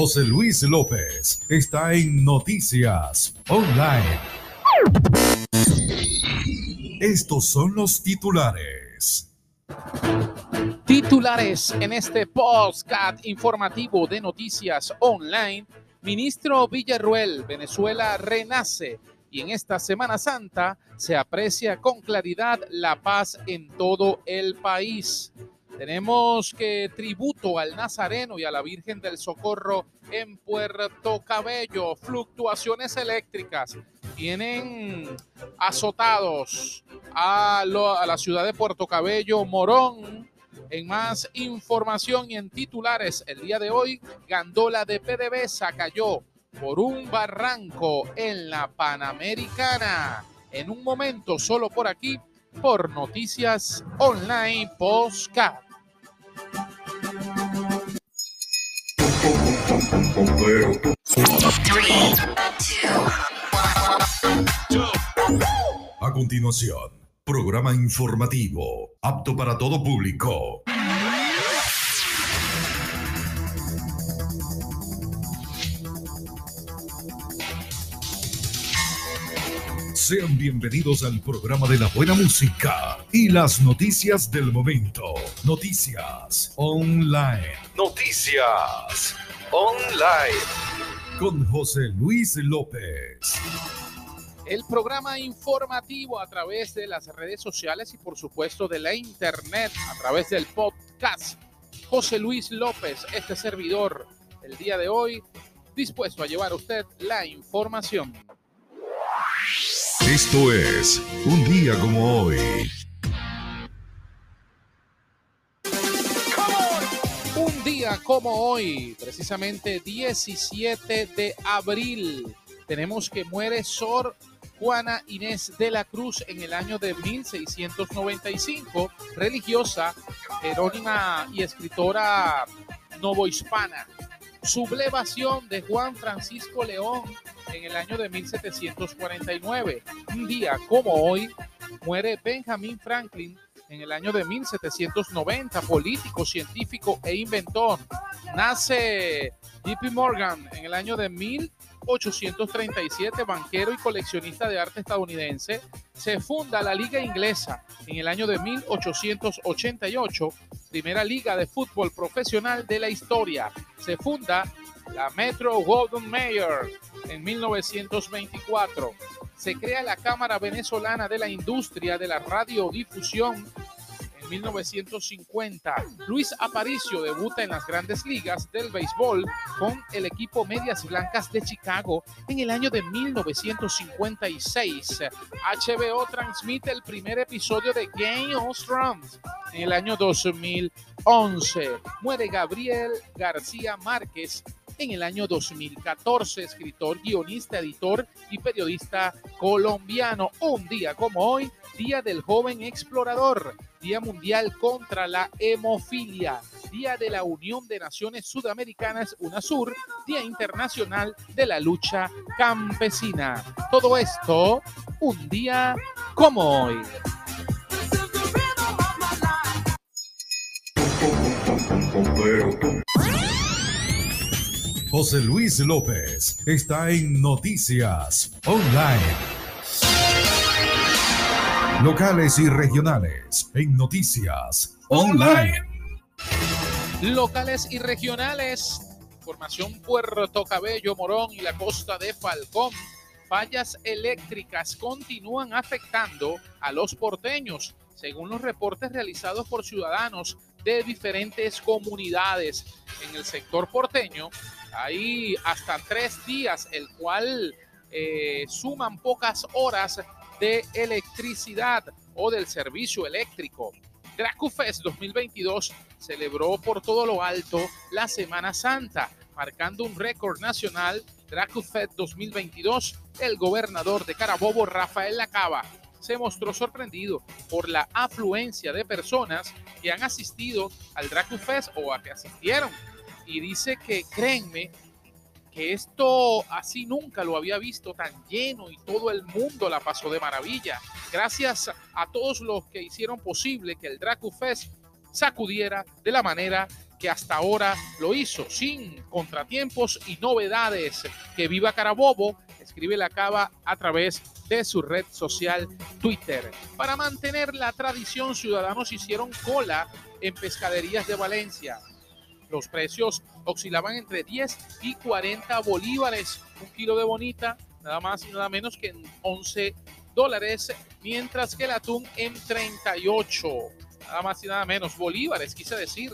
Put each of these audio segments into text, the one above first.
José Luis López está en Noticias Online. Estos son los titulares. Titulares en este postcat informativo de Noticias Online. Ministro Villarruel, Venezuela renace y en esta Semana Santa se aprecia con claridad la paz en todo el país. Tenemos que tributo al Nazareno y a la Virgen del Socorro en Puerto Cabello. Fluctuaciones eléctricas tienen azotados a, la ciudad de Puerto Cabello, Morón. En más información y en titulares, el día de hoy, Gandola de PDVSA cayó por un barranco en la Panamericana. En un momento, solo por aquí, por Noticias Online Postcat. A continuación, programa informativo apto para todo público. Sean bienvenidos al programa de la buena música y las noticias del momento. Noticias Online. Noticias Online. Con José Luis López. El programa informativo a través de las redes sociales y por supuesto de la internet, a través del podcast. José Luis López, este servidor, el día de hoy, dispuesto a llevar a usted la información. Esto es un día como hoy. Un día como hoy, precisamente 17 de abril, tenemos que muere Sor Juana Inés de la Cruz en el año de 1695, religiosa, jerónima y escritora novohispana. Sublevación de Juan Francisco León en el año de 1749. Un día como hoy muere Benjamin Franklin en el año de 1790, político, científico e inventor. Nace JP Morgan en el año de 1837, banquero y coleccionista de arte estadounidense. Se funda la Liga Inglesa en el año de 1888, primera liga de fútbol profesional de la historia. Se funda la Metro Golden Mayor en 1924. Se crea la Cámara Venezolana de la Industria de la Radiodifusión en 1950. Luis Aparicio debuta en las grandes ligas del béisbol con el equipo Medias Blancas de Chicago en el año de 1956. HBO transmite el primer episodio de Game of Thrones en el año 2011. Muere Gabriel García Márquez en el año 2014, escritor, guionista, editor y periodista colombiano. Un día como hoy, Día del Joven Explorador, Día Mundial contra la Hemofilia, Día de la Unión de Naciones Sudamericanas, UNASUR, Día Internacional de la Lucha Campesina. Todo esto, un día como hoy. José Luis López está en Noticias Online. Locales y regionales en Noticias Online. Locales y regionales. Formación Puerto Cabello, Morón y la costa de Falcón. Fallas eléctricas continúan afectando a los porteños, según los reportes realizados por ciudadanos de diferentes comunidades en el sector porteño hay hasta tres días, el cual eh, suman pocas horas de electricidad o del servicio eléctrico. DracuFest 2022 celebró por todo lo alto la Semana Santa, marcando un récord nacional. DracuFest 2022, el gobernador de Carabobo, Rafael Lacaba, se mostró sorprendido por la afluencia de personas que han asistido al DracuFest o a que asistieron y dice que créenme que esto así nunca lo había visto tan lleno y todo el mundo la pasó de maravilla. Gracias a todos los que hicieron posible que el Dracu Fest sacudiera de la manera que hasta ahora lo hizo sin contratiempos y novedades. Que viva Carabobo, escribe la cava a través de su red social Twitter. Para mantener la tradición, ciudadanos hicieron cola en pescaderías de Valencia. Los precios oscilaban entre 10 y 40 bolívares. Un kilo de bonita, nada más y nada menos que en 11 dólares, mientras que el atún en 38. Nada más y nada menos bolívares, quise decir.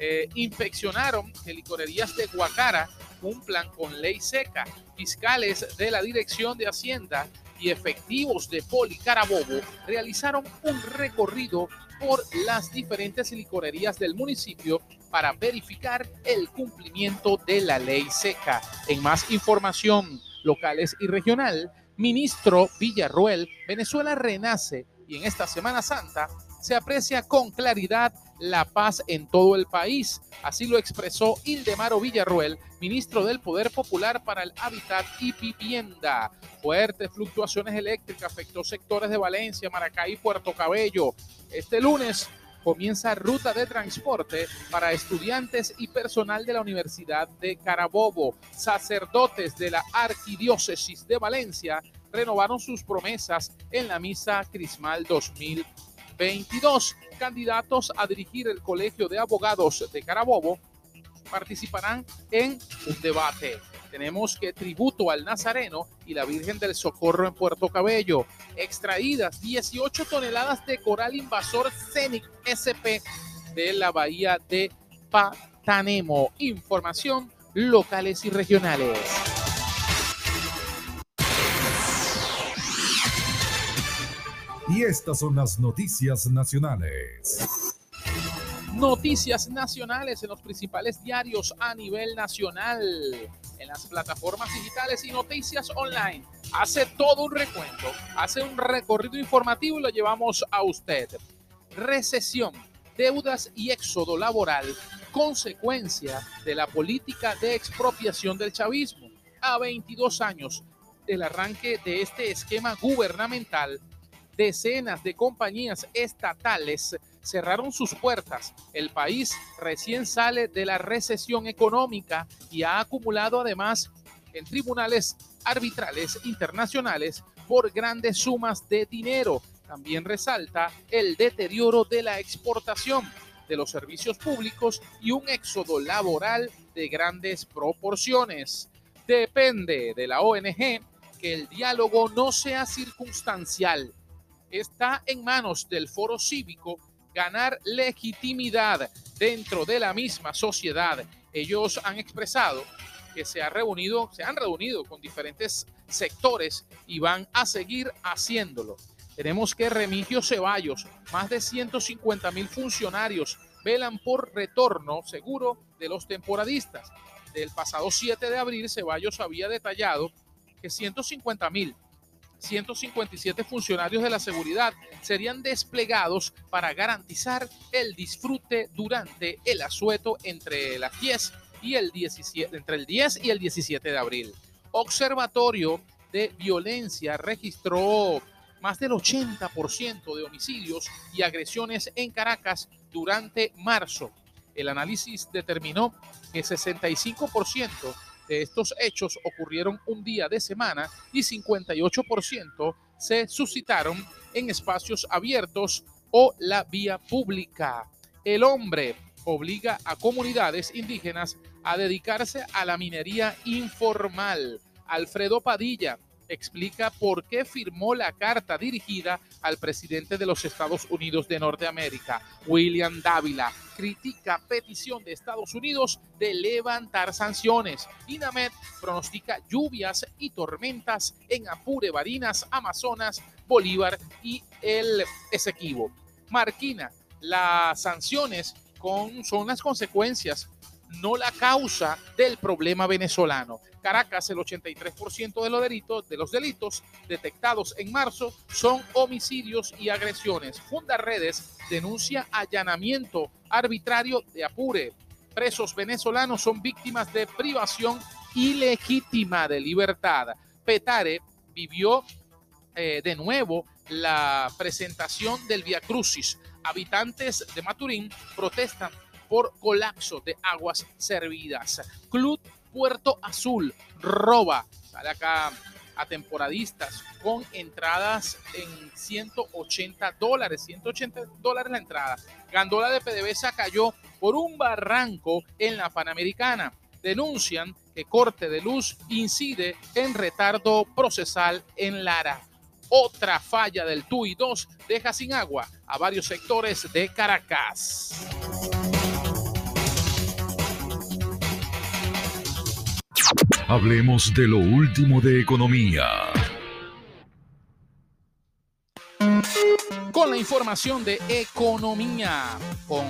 Eh, inspeccionaron licorerías de Guacara cumplan con ley seca. Fiscales de la Dirección de Hacienda y efectivos de Policarabobo realizaron un recorrido por las diferentes licorerías del municipio para verificar el cumplimiento de la ley seca. En más información locales y regional, ministro Villarruel, Venezuela renace y en esta Semana Santa se aprecia con claridad la paz en todo el país. Así lo expresó Ildemaro Villarruel, ministro del Poder Popular para el Hábitat y Vivienda. Fuertes fluctuaciones eléctricas afectó sectores de Valencia, Maracay y Puerto Cabello. Este lunes comienza ruta de transporte para estudiantes y personal de la Universidad de Carabobo. Sacerdotes de la Arquidiócesis de Valencia renovaron sus promesas en la misa crismal 2020. 22 candidatos a dirigir el Colegio de Abogados de Carabobo participarán en un debate. Tenemos que tributo al Nazareno y la Virgen del Socorro en Puerto Cabello. Extraídas 18 toneladas de coral invasor CENIC SP de la bahía de Patanemo. Información locales y regionales. Y estas son las noticias nacionales. Noticias nacionales en los principales diarios a nivel nacional, en las plataformas digitales y noticias online. Hace todo un recuento, hace un recorrido informativo y lo llevamos a usted. Recesión, deudas y éxodo laboral, consecuencia de la política de expropiación del chavismo. A 22 años del arranque de este esquema gubernamental, decenas de compañías estatales cerraron sus puertas. El país recién sale de la recesión económica y ha acumulado además en tribunales arbitrales internacionales por grandes sumas de dinero. También resalta el deterioro de la exportación de los servicios públicos y un éxodo laboral de grandes proporciones. Depende de la ONG que el diálogo no sea circunstancial, está en manos del foro cívico ganar legitimidad dentro de la misma sociedad. Ellos han expresado que se, ha reunido, se han reunido con diferentes sectores y van a seguir haciéndolo. Tenemos que Remigio Ceballos, más de 150 mil funcionarios velan por retorno seguro de los temporadistas. Del pasado 7 de abril, Ceballos había detallado que 150 mil 157 funcionarios de la seguridad serían desplegados para garantizar el disfrute durante el asueto entre las 10 y el 17, entre el 10 y el 17 de abril. Observatorio de Violencia registró más del 80% de homicidios y agresiones en Caracas durante marzo. El análisis determinó que 65% de estos hechos ocurrieron un día de semana y 58% se suscitaron en espacios abiertos o la vía pública. El hombre obliga a comunidades indígenas a dedicarse a la minería informal. Alfredo Padilla, explica por qué firmó la carta dirigida al presidente de los Estados Unidos de Norteamérica, William Dávila. Critica petición de Estados Unidos de levantar sanciones. INAMED pronostica lluvias y tormentas en Apure, Barinas, Amazonas, Bolívar y el Esequibo. Marquina, las sanciones con, son las consecuencias no la causa del problema venezolano. Caracas, el 83% de los delitos, de los delitos detectados en marzo son homicidios y agresiones. Funda Redes denuncia allanamiento arbitrario de Apure. Presos venezolanos son víctimas de privación ilegítima de libertad. Petare vivió eh, de nuevo la presentación del Via Crucis. Habitantes de Maturín protestan por colapso de aguas servidas. Club Puerto Azul roba, sale acá a temporadistas con entradas en 180 dólares, 180 dólares la entrada. Gandola de PDVSA cayó por un barranco en la Panamericana. Denuncian que corte de luz incide en retardo procesal en Lara. Otra falla del TUI 2 deja sin agua a varios sectores de Caracas. Hablemos de lo último de economía. Con la información de economía, con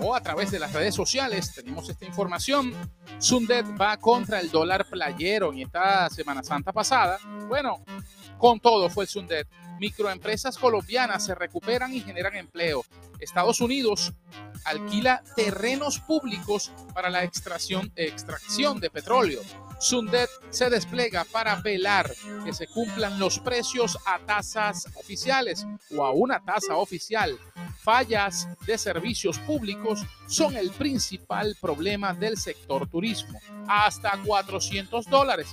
o a través de las redes sociales tenemos esta información. Sundet va contra el dólar playero en esta Semana Santa pasada. Bueno, con todo fue el Sundet. Microempresas colombianas se recuperan y generan empleo. Estados Unidos alquila terrenos públicos para la extracción, extracción de petróleo. Sundet se despliega para velar que se cumplan los precios a tasas oficiales o a una tasa oficial. Fallas de servicios públicos son el principal problema del sector turismo. Hasta 400 dólares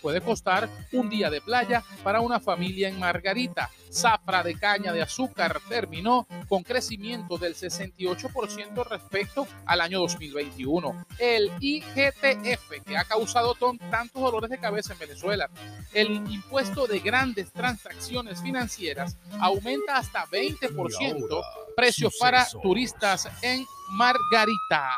puede costar un día de playa para una familia en Margarita. Zafra de caña de azúcar terminó con crecimiento del 68% respecto al año 2021. El IGTF, que ha causado tantos dolores de cabeza en Venezuela, el impuesto de grandes transacciones financieras aumenta hasta 20% precios para turistas en Margarita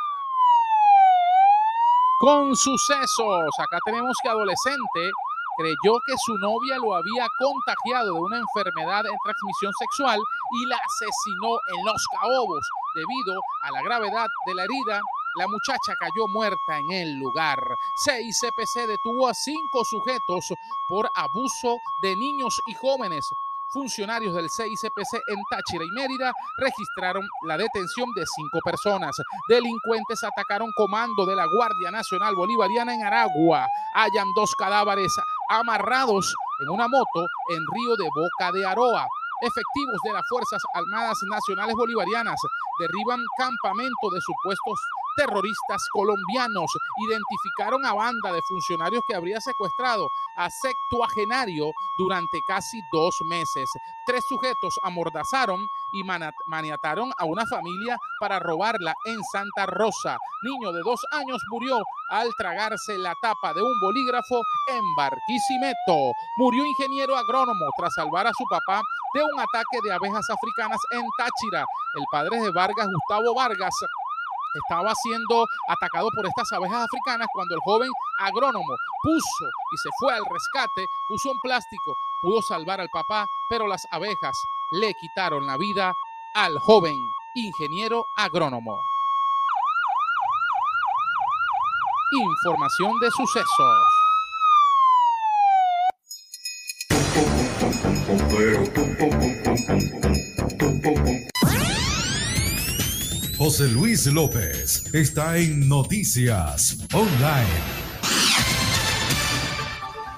con sucesos. Acá tenemos que adolescente creyó que su novia lo había contagiado de una enfermedad en transmisión sexual y la asesinó en Los Caobos. Debido a la gravedad de la herida, la muchacha cayó muerta en el lugar. 6CPC detuvo a cinco sujetos por abuso de niños y jóvenes funcionarios del CICPC en Táchira y Mérida registraron la detención de cinco personas. Delincuentes atacaron comando de la Guardia Nacional Bolivariana en Aragua. Hayan dos cadáveres amarrados en una moto en Río de Boca de Aroa. Efectivos de las Fuerzas Armadas Nacionales Bolivarianas derriban campamento de supuestos terroristas colombianos identificaron a banda de funcionarios que habría secuestrado a septuagenario durante casi dos meses. Tres sujetos amordazaron y maniataron a una familia para robarla en Santa Rosa. Niño de dos años murió al tragarse la tapa de un bolígrafo en Barquisimeto. Murió ingeniero agrónomo tras salvar a su papá de un ataque de abejas africanas en Táchira. El padre de Vargas, Gustavo Vargas, estaba siendo atacado por estas abejas africanas cuando el joven agrónomo puso y se fue al rescate, puso un plástico, pudo salvar al papá, pero las abejas le quitaron la vida al joven ingeniero agrónomo. Información de sucesos. Luis López está en Noticias Online.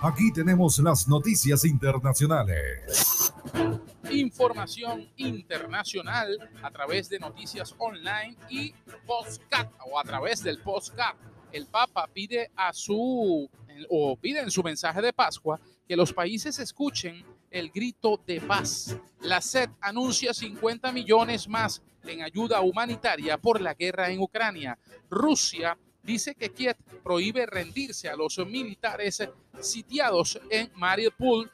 Aquí tenemos las noticias internacionales. Información internacional a través de Noticias Online y Postcat o a través del Postcat. El Papa pide a su o pide en su mensaje de Pascua que los países escuchen el grito de paz. La SED anuncia 50 millones más en ayuda humanitaria por la guerra en Ucrania. Rusia dice que Kiev prohíbe rendirse a los militares sitiados en Mariupol.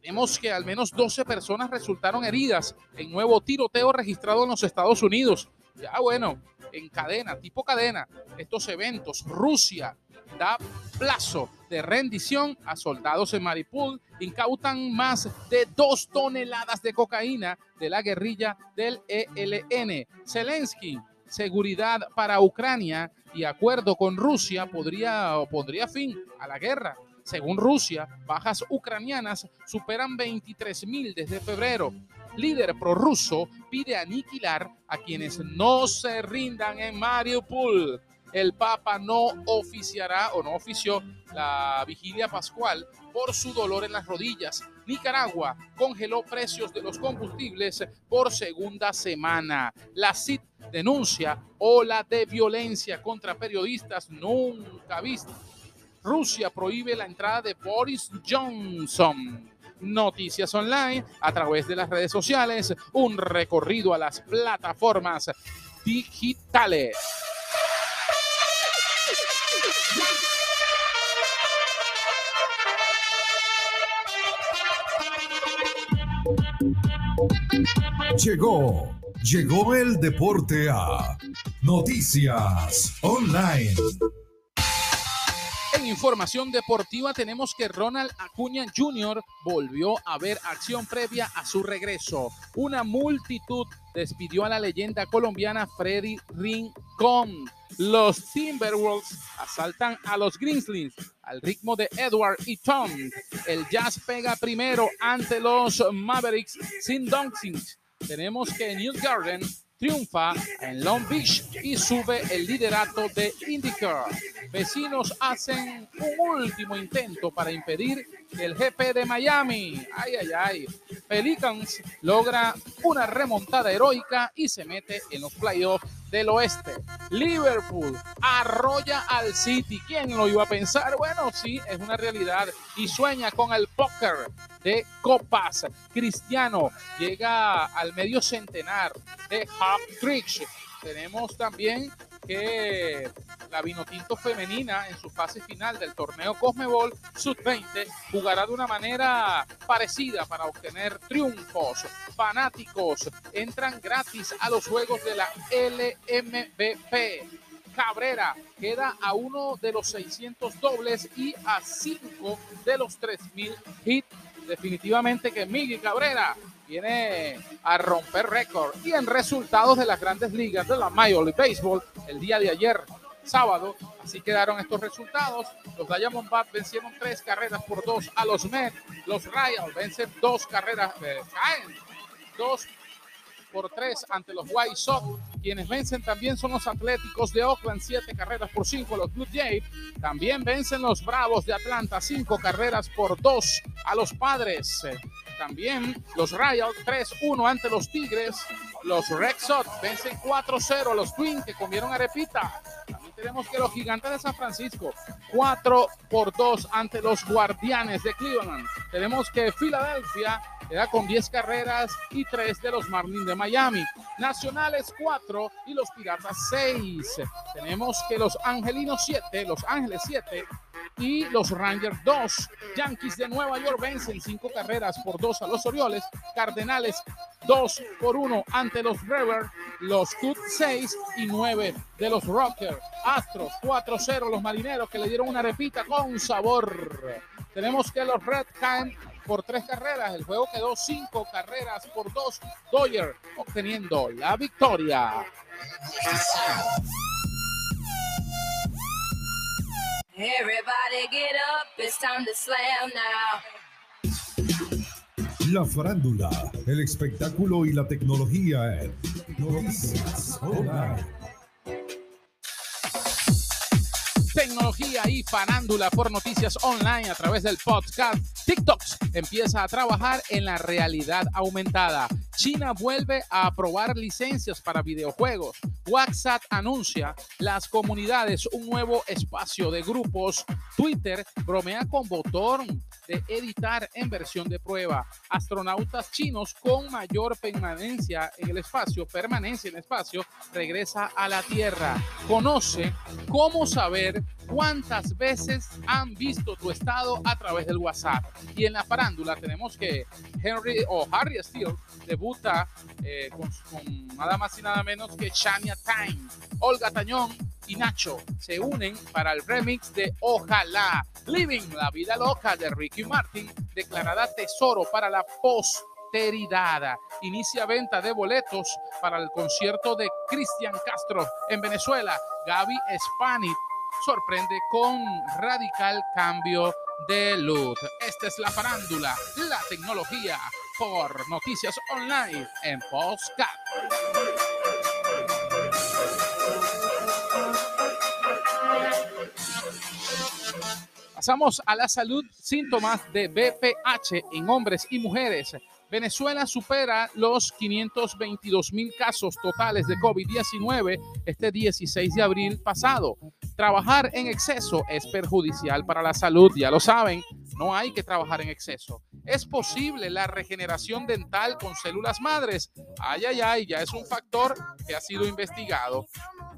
Tenemos que al menos 12 personas resultaron heridas en nuevo tiroteo registrado en los Estados Unidos. Ya bueno, en cadena, tipo cadena, estos eventos, Rusia da plazo de rendición a soldados en Maripul, incautan más de dos toneladas de cocaína de la guerrilla del ELN. Zelensky, seguridad para Ucrania y acuerdo con Rusia podría pondría fin a la guerra. Según Rusia, bajas ucranianas superan 23 mil desde febrero. Líder prorruso pide aniquilar a quienes no se rindan en Mariupol El Papa no oficiará o no ofició la vigilia pascual por su dolor en las rodillas. Nicaragua congeló precios de los combustibles por segunda semana. La CIT denuncia ola de violencia contra periodistas nunca vista. Rusia prohíbe la entrada de Boris Johnson. Noticias online a través de las redes sociales, un recorrido a las plataformas digitales. Llegó, llegó el deporte a Noticias Online. En información deportiva tenemos que Ronald Acuña Jr. volvió a ver acción previa a su regreso. Una multitud despidió a la leyenda colombiana Freddy Rincón. Los Timberwolves asaltan a los Grizzlies al ritmo de Edward y Tom. El Jazz pega primero ante los Mavericks sin Dunking. Tenemos que New Garden triunfa en Long Beach y sube el liderato de IndyCar. Vecinos hacen un último intento para impedir el GP de Miami. Ay, ay, ay. Pelicans logra una remontada heroica y se mete en los playoffs del oeste. Liverpool arrolla al City. ¿Quién lo iba a pensar? Bueno, sí, es una realidad y sueña con el póker de copas. Cristiano llega al medio centenar de Hop Tricks. Tenemos también que la Vinotinto femenina en su fase final del torneo Cosmebol Sub-20 jugará de una manera parecida para obtener triunfos. Fanáticos entran gratis a los juegos de la LMBP. Cabrera queda a uno de los 600 dobles y a cinco de los 3000 hits. Definitivamente que Miguel Cabrera viene a romper récord. Y en resultados de las grandes ligas de la Major League Baseball, el día de ayer, sábado, así quedaron estos resultados. Los Diamondbacks vencieron tres carreras por dos a los Mets. Los Royals vencen dos carreras, eh, caen dos por tres ante los White Sox. Quienes vencen también son los Atléticos de Oakland, siete carreras por cinco. Los Blue Jays también vencen los Bravos de Atlanta, cinco carreras por dos a los Padres. También los Royals 3-1 ante los Tigres. Los Red vencen 4-0 a los Twins que comieron arepita. También tenemos que los Gigantes de San Francisco 4 por 2 ante los Guardianes de Cleveland. Tenemos que Filadelfia queda con 10 carreras y 3 de los Marlins de Miami. Nacionales 4 y los Piratas 6. Tenemos que los Angelinos 7, los Ángeles 7 y los Rangers 2. Yankees de Nueva York vencen 5 carreras por 2 a los Orioles. Cardenales 2 por 1 ante los Rebels. Los Cubs 6 y 9 de los Rockers. Astros 4-0 los marineros que le dieron una repita con sabor. Tenemos que los Red caen por tres carreras. El juego quedó cinco carreras por dos. Doyer obteniendo la victoria. Everybody get up, it's time to slam now. La farándula, el espectáculo y la tecnología en Noticias Online. tecnología y farándula por noticias online a través del podcast. TikTok empieza a trabajar en la realidad aumentada. China vuelve a aprobar licencias para videojuegos. WhatsApp anuncia las comunidades un nuevo espacio de grupos. Twitter bromea con botón de editar en versión de prueba. Astronautas chinos con mayor permanencia en el espacio, permanencia en el espacio, regresa a la Tierra. Conoce cómo saber cuántas veces han visto tu estado a través del WhatsApp. Y en la farándula tenemos que Henry o Harry Steele debuta eh, con, nada más y nada menos que Shania Time. Olga Tañón y Nacho se unen para el remix de Ojalá. Living la vida loca de Ricky Martin, declarada tesoro para la posteridad. Inicia venta de boletos para el concierto de Cristian Castro en Venezuela. Gaby Spani sorprende con radical cambio de luz. Esta es la farándula, la tecnología por Noticias Online en Postcat. Pasamos a la salud, síntomas de BPH en hombres y mujeres. Venezuela supera los 522 mil casos totales de COVID-19 este 16 de abril pasado. Trabajar en exceso es perjudicial para la salud, ya lo saben, no hay que trabajar en exceso. ¿Es posible la regeneración dental con células madres? Ay, ay, ay, ya es un factor que ha sido investigado.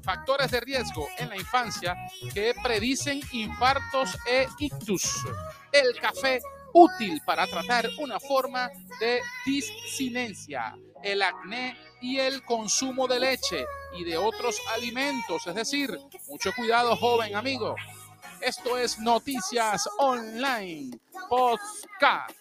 Factores de riesgo en la infancia que predicen infartos e ictus. El café útil para tratar una forma de discinencia, el acné y el consumo de leche y de otros alimentos. Es decir, mucho cuidado, joven amigo. Esto es Noticias Online Podcast.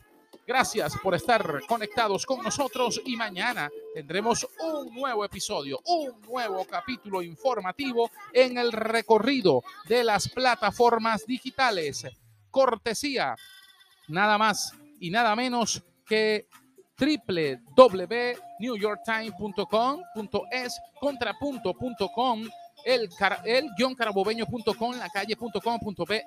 Gracias por estar conectados con nosotros y mañana tendremos un nuevo episodio, un nuevo capítulo informativo en el recorrido de las plataformas digitales. Cortesía, nada más y nada menos que www.newyorktimes.com.es, contrapunto.com el, el guion carabobeño.com, la calle.com.be,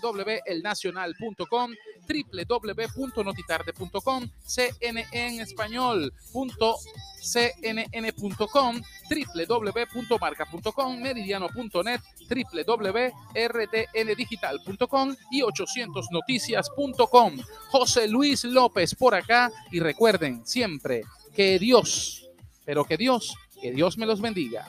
www.elnacional.com, www.notitarde.com, cnn en español.cnn.com, www.marca.com, meridiano.net, www.rtndigital.com y 800noticias.com. José Luis López por acá y recuerden siempre que Dios, pero que Dios, que Dios me los bendiga.